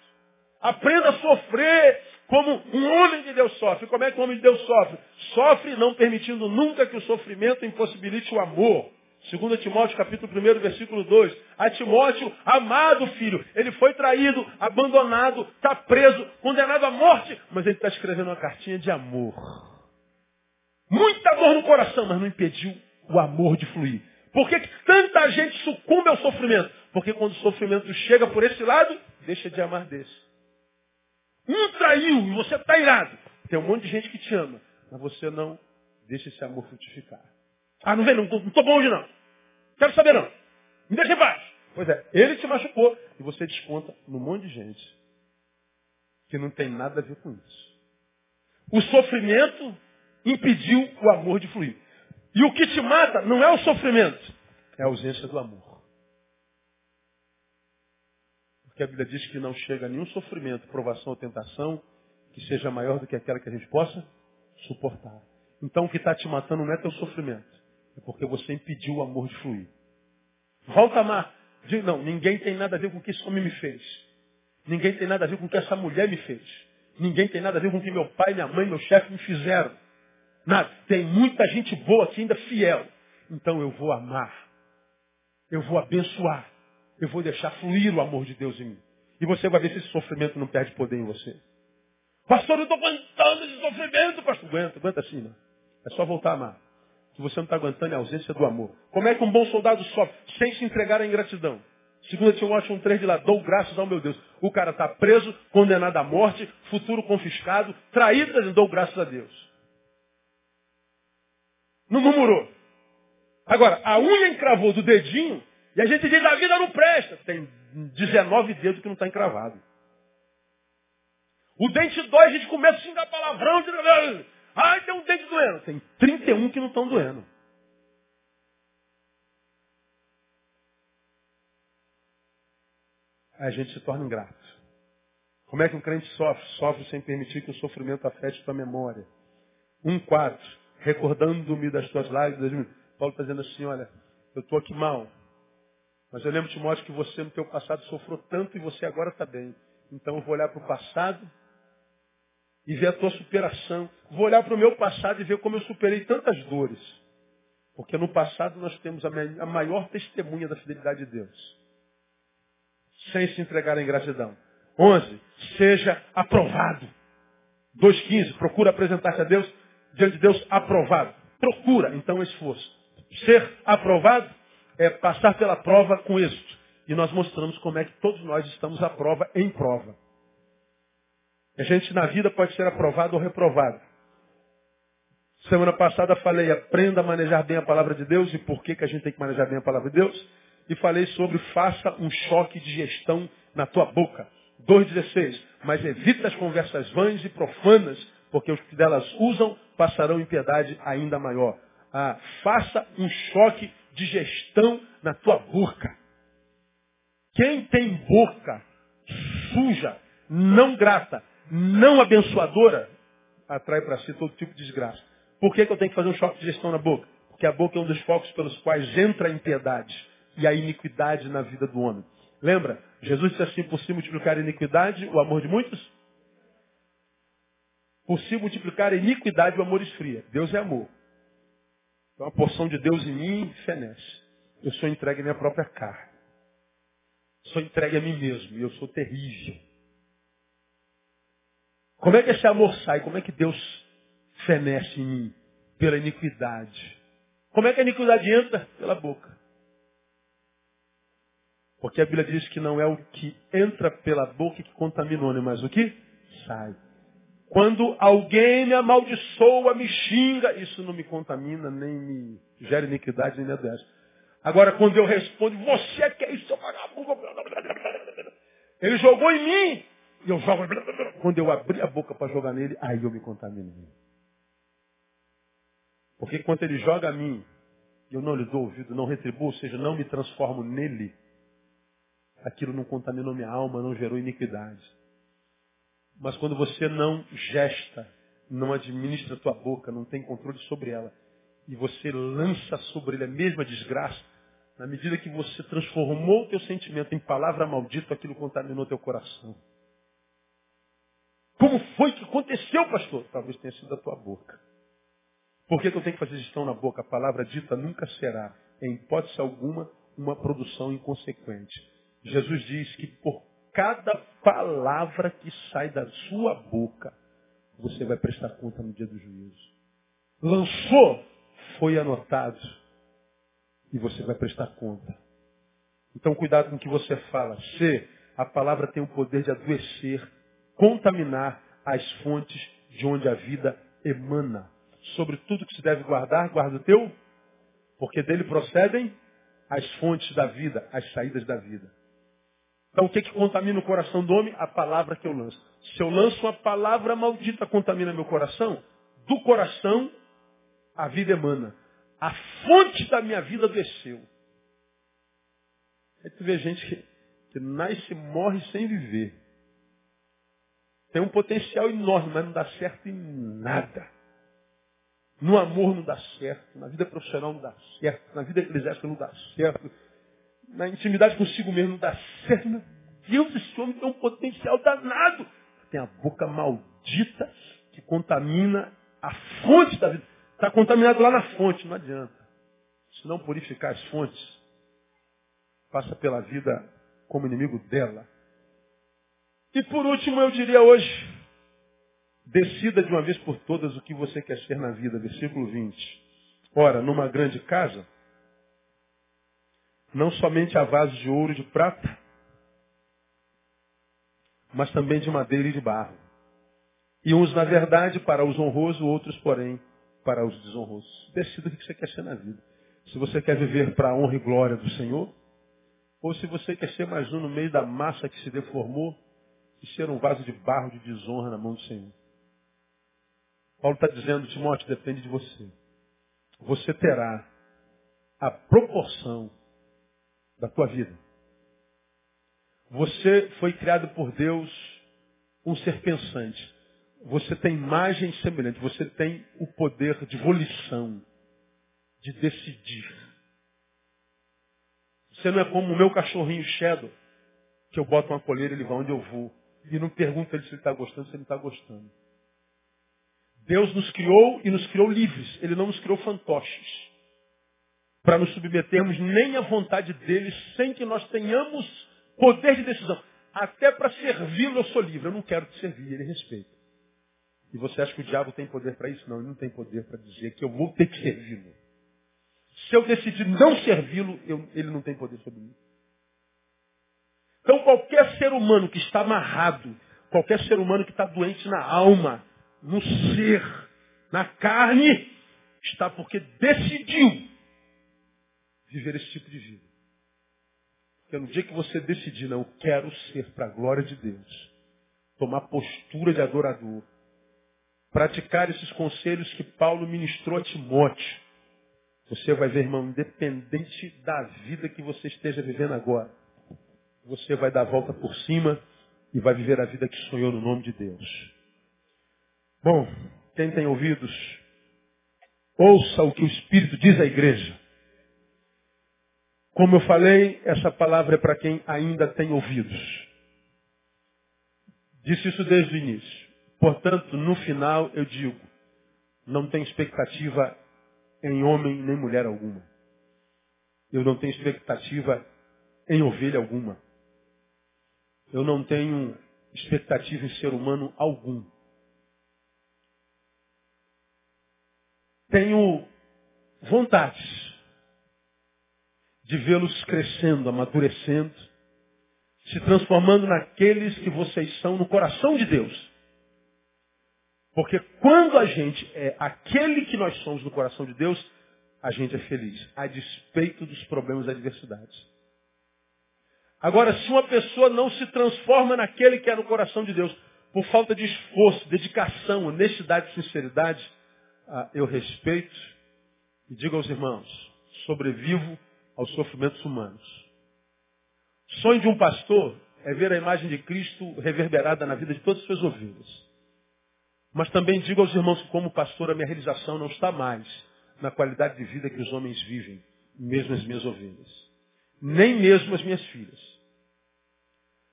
Aprenda a sofrer como um homem de Deus sofre. Como é que o homem de Deus sofre? Sofre não permitindo nunca que o sofrimento impossibilite o amor. Segundo Timóteo, capítulo 1, versículo 2. A Timóteo, amado filho, ele foi traído, abandonado, está preso, condenado à morte, mas ele está escrevendo uma cartinha de amor. Dor no coração, mas não impediu o amor de fluir. Por que, que tanta gente sucumbe ao sofrimento? Porque quando o sofrimento chega por esse lado, deixa de amar desse. Um traiu e você está irado. Tem um monte de gente que te ama, mas você não deixa esse amor frutificar. Ah, não vem, não estou bom hoje não. Quero saber não. Me deixa em paz. Pois é, ele te machucou e você desconta num monte de gente que não tem nada a ver com isso. O sofrimento impediu o amor de fluir. E o que te mata não é o sofrimento, é a ausência do amor. Porque a Bíblia diz que não chega nenhum sofrimento, provação ou tentação que seja maior do que aquela que a gente possa suportar. Então o que está te matando não é teu sofrimento, é porque você impediu o amor de fluir. Volta a amar. Diz, não, ninguém tem nada a ver com o que esse homem me fez. Ninguém tem nada a ver com o que essa mulher me fez. Ninguém tem nada a ver com o que meu pai, minha mãe, meu chefe me fizeram. Nada. Tem muita gente boa aqui ainda fiel. Então eu vou amar. Eu vou abençoar. Eu vou deixar fluir o amor de Deus em mim. E você vai ver se esse sofrimento não perde poder em você. Pastor, eu estou aguentando esse sofrimento, pastor. Aguenta, aguenta assim, não. É só voltar a amar. Que você não está aguentando é a ausência do amor. Como é que um bom soldado sofre? Sem se entregar à ingratidão. Segundo Timóteo 1,3 de lá, dou graças ao meu Deus. O cara está preso, condenado à morte, futuro confiscado, traído, dou graças a Deus. Não murmurou. Agora, a unha encravou do dedinho e a gente diz a vida não presta. Tem 19 dedos que não está encravado. O dente dói, a gente começa a xingar palavrão. Ai, tem um dente doendo. Tem 31 que não estão doendo. A gente se torna ingrato. Como é que um crente sofre? Sofre sem permitir que o sofrimento afete sua memória. Um quarto, recordando-me das tuas lágrimas. Paulo está dizendo assim, olha, eu estou aqui mal. Mas eu lembro, Timóteo, que você no teu passado sofreu tanto e você agora está bem. Então eu vou olhar para o passado e ver a tua superação. Vou olhar para o meu passado e ver como eu superei tantas dores. Porque no passado nós temos a maior testemunha da fidelidade de Deus. Sem se entregar à ingratidão. 11. Seja aprovado. 2.15. Procura apresentar-se a Deus diante de Deus aprovado. Procura, então, esforço. Ser aprovado é passar pela prova com êxito. E nós mostramos como é que todos nós estamos à prova em prova. A gente na vida pode ser aprovado ou reprovado. Semana passada falei, aprenda a manejar bem a palavra de Deus e por que, que a gente tem que manejar bem a palavra de Deus. E falei sobre faça um choque de gestão na tua boca. 2,16. Mas evita as conversas vãs e profanas, porque os que delas usam passarão em piedade ainda maior. Ah, faça um choque de gestão na tua boca. Quem tem boca suja, não grata, não abençoadora, atrai para si todo tipo de desgraça. Por que, que eu tenho que fazer um choque de gestão na boca? Porque a boca é um dos focos pelos quais entra a impiedade e a iniquidade na vida do homem. Lembra? Jesus disse assim, por se multiplicar a iniquidade, o amor de muitos? Por se multiplicar a iniquidade, o amor esfria. Deus é amor. Então a porção de Deus em mim fenece. Eu sou entregue à minha própria carne. Sou entregue a mim mesmo. E eu sou terrível. Como é que esse amor sai? Como é que Deus fenece em mim? Pela iniquidade. Como é que a iniquidade entra? Pela boca. Porque a Bíblia diz que não é o que entra pela boca que contamina o mas o que sai. Quando alguém me amaldiçoa, me xinga, isso não me contamina, nem me gera iniquidade, nem me adoece. Agora, quando eu respondo, você que é isso, seu vagabundo. Ele jogou em mim. E eu jogo. Quando eu abri a boca para jogar nele, aí eu me contaminei. Porque quando ele joga a mim, eu não lhe dou ouvido, não retribuo, ou seja, não me transformo nele, aquilo não contaminou minha alma, não gerou iniquidade. Mas quando você não gesta, não administra a tua boca, não tem controle sobre ela, e você lança sobre ele a mesma desgraça, na medida que você transformou o teu sentimento em palavra maldita, aquilo contaminou teu coração. Como foi que aconteceu, pastor? Talvez tenha sido a tua boca. Por que, que eu tenho que fazer gestão na boca? A palavra dita nunca será, em hipótese alguma, uma produção inconsequente. Jesus diz que por cada palavra que sai da sua boca, você vai prestar conta no dia do juízo. Lançou, foi anotado, e você vai prestar conta. Então cuidado com o que você fala. Se a palavra tem o poder de adoecer, contaminar as fontes de onde a vida emana. Sobre tudo que se deve guardar, guarda o teu, porque dele procedem as fontes da vida, as saídas da vida. Então o que, que contamina o coração do homem? A palavra que eu lanço. Se eu lanço uma palavra maldita, contamina meu coração, do coração a vida emana. A fonte da minha vida desceu. Aí tu vê gente que, que nasce e morre sem viver. Tem um potencial enorme, mas não dá certo em nada. No amor não dá certo, na vida profissional não dá certo, na vida eclesiástica não dá certo, na intimidade consigo mesmo não dá. Meu Deus, esse homem tem um potencial danado. tem a boca maldita que contamina a fonte da vida. Está contaminado lá na fonte, não adianta. Se não purificar as fontes, passa pela vida como inimigo dela. E por último, eu diria hoje, decida de uma vez por todas o que você quer ser na vida. Versículo 20. Ora, numa grande casa, não somente há vasos de ouro e de prata, mas também de madeira e de barro. E uns, na verdade, para os honrosos, outros, porém, para os desonrosos. Decida o que você quer ser na vida. Se você quer viver para a honra e glória do Senhor, ou se você quer ser mais um no meio da massa que se deformou e ser um vaso de barro de desonra na mão do Senhor. Paulo está dizendo, Timóteo, depende de você. Você terá a proporção da tua vida. Você foi criado por Deus um ser pensante. Você tem imagem semelhante. Você tem o poder de volição, de decidir. Você não é como o meu cachorrinho Shadow, que eu boto uma coleira e ele vai onde eu vou. E não pergunto ele se ele está gostando, se ele não está gostando. Deus nos criou e nos criou livres. Ele não nos criou fantoches. Para nos submetermos nem à vontade dele, sem que nós tenhamos poder de decisão. Até para servi-lo eu sou livre. Eu não quero te servir, ele respeita. E você acha que o diabo tem poder para isso? Não, ele não tem poder para dizer que eu vou ter que servi-lo. Se eu decidir não servi-lo, ele não tem poder sobre mim. Então qualquer ser humano que está amarrado, qualquer ser humano que está doente na alma, no ser, na carne, está porque decidiu viver esse tipo de vida. Porque no dia que você decidir, não, eu quero ser para a glória de Deus, tomar postura de adorador, praticar esses conselhos que Paulo ministrou a Timóteo, você vai ver, irmão, independente da vida que você esteja vivendo agora, você vai dar a volta por cima e vai viver a vida que sonhou no nome de Deus. Bom, quem tem ouvidos, ouça o que o Espírito diz à igreja. Como eu falei, essa palavra é para quem ainda tem ouvidos. Disse isso desde o início. Portanto, no final eu digo, não tem expectativa em homem nem mulher alguma. Eu não tenho expectativa em ovelha alguma. Eu não tenho expectativa em ser humano algum. Tenho vontade de vê-los crescendo, amadurecendo, se transformando naqueles que vocês são no coração de Deus. Porque quando a gente é aquele que nós somos no coração de Deus, a gente é feliz, a despeito dos problemas e adversidades. Agora, se uma pessoa não se transforma naquele que é no coração de Deus, por falta de esforço, dedicação, honestidade sinceridade, ah, eu respeito e digo aos irmãos, sobrevivo aos sofrimentos humanos. O sonho de um pastor é ver a imagem de Cristo reverberada na vida de todas as suas ovelhas. Mas também digo aos irmãos que, como pastor, a minha realização não está mais na qualidade de vida que os homens vivem, mesmo as minhas ovelhas. Nem mesmo as minhas filhas.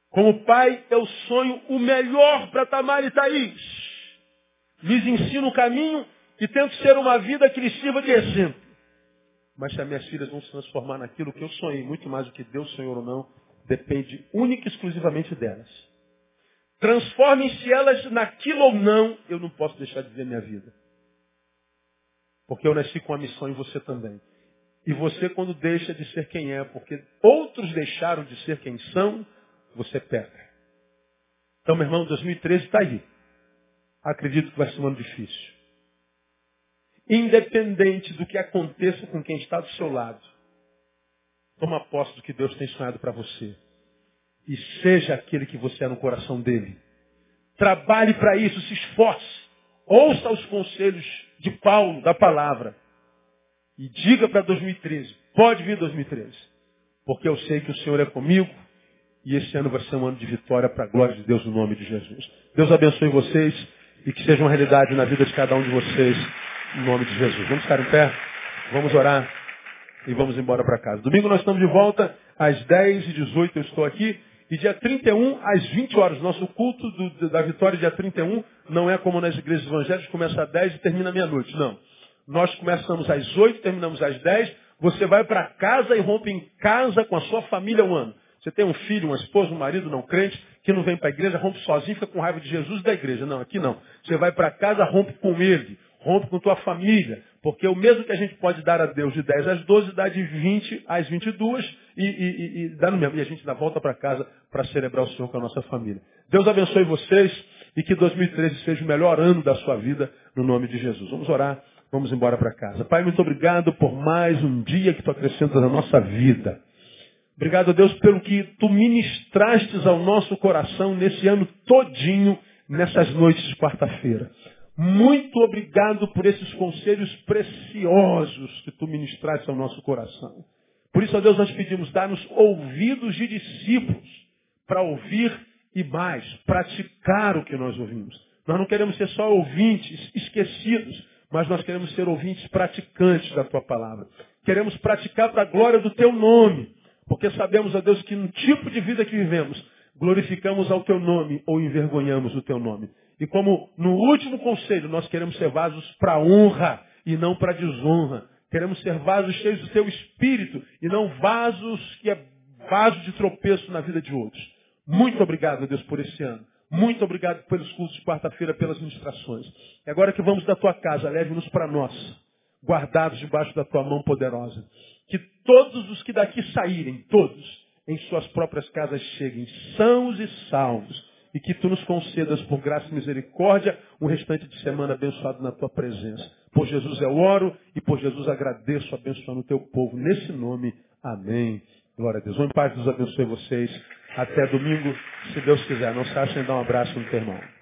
Como pai, eu sonho o melhor para Tamar e Thaís. Lhes ensino o caminho e tento ser uma vida que lhes sirva de exemplo. Mas se as minhas filhas vão se transformar naquilo que eu sonhei, muito mais do que Deus sonhou ou não, depende única e exclusivamente delas. Transformem-se elas naquilo ou não, eu não posso deixar de viver minha vida. Porque eu nasci com a missão e você também. E você, quando deixa de ser quem é, porque outros deixaram de ser quem são, você peca. Então, meu irmão, 2013 está aí. Acredito que vai ser um ano difícil. Independente do que aconteça com quem está do seu lado, toma posse do que Deus tem sonhado para você e seja aquele que você é no coração dele. Trabalhe para isso, se esforce. Ouça os conselhos de Paulo, da palavra. E diga para 2013, pode vir 2013. Porque eu sei que o Senhor é comigo e esse ano vai ser um ano de vitória para a glória de Deus no nome de Jesus. Deus abençoe vocês e que seja uma realidade na vida de cada um de vocês no nome de Jesus. Vamos ficar em pé, vamos orar e vamos embora para casa. Domingo nós estamos de volta às 10 e 18 eu estou aqui. E dia 31, às 20 horas. Nosso culto do, da vitória, dia 31, não é como nas igrejas evangélicas, começa às 10 e termina meia-noite. Não. Nós começamos às 8, terminamos às 10. Você vai para casa e rompe em casa com a sua família um ano. Você tem um filho, uma esposa, um marido não crente, que não vem para a igreja, rompe sozinho, fica com raiva de Jesus e da igreja. Não, aqui não. Você vai para casa, rompe com ele, rompe com tua família. Porque o mesmo que a gente pode dar a Deus de 10 às 12, dá de 20 às 22 e, e, e, dá no mesmo. E a gente dá volta para casa para celebrar o Senhor com a nossa família. Deus abençoe vocês e que 2013 seja o melhor ano da sua vida, no nome de Jesus. Vamos orar, vamos embora para casa. Pai, muito obrigado por mais um dia que tu acrescentas na nossa vida. Obrigado, Deus, pelo que tu ministrastes ao nosso coração nesse ano todinho, nessas noites de quarta-feira. Muito obrigado por esses conselhos preciosos que tu ministraste ao nosso coração. Por isso, ó Deus, nós pedimos, dar-nos ouvidos de discípulos para ouvir e mais, praticar o que nós ouvimos. Nós não queremos ser só ouvintes esquecidos, mas nós queremos ser ouvintes praticantes da tua palavra. Queremos praticar para a glória do teu nome. Porque sabemos, ó Deus, que no tipo de vida que vivemos, glorificamos ao teu nome ou envergonhamos o teu nome. E como no último conselho, nós queremos ser vasos para honra e não para desonra. Queremos ser vasos cheios do teu espírito e não vasos que é vaso de tropeço na vida de outros. Muito obrigado, Deus, por esse ano. Muito obrigado pelos cultos de quarta-feira, pelas ministrações. E agora que vamos da tua casa, leve-nos para nós, guardados debaixo da tua mão poderosa que todos os que daqui saírem, todos, em suas próprias casas cheguem sãos e salvos, e que tu nos concedas por graça e misericórdia um restante de semana abençoado na tua presença. Por Jesus eu oro e por Jesus agradeço abençoando o teu povo. Nesse nome, amém. Glória a Deus. Vamos em paz, Deus abençoe vocês. Até domingo, se Deus quiser. Não se achem dar um abraço no teu irmão.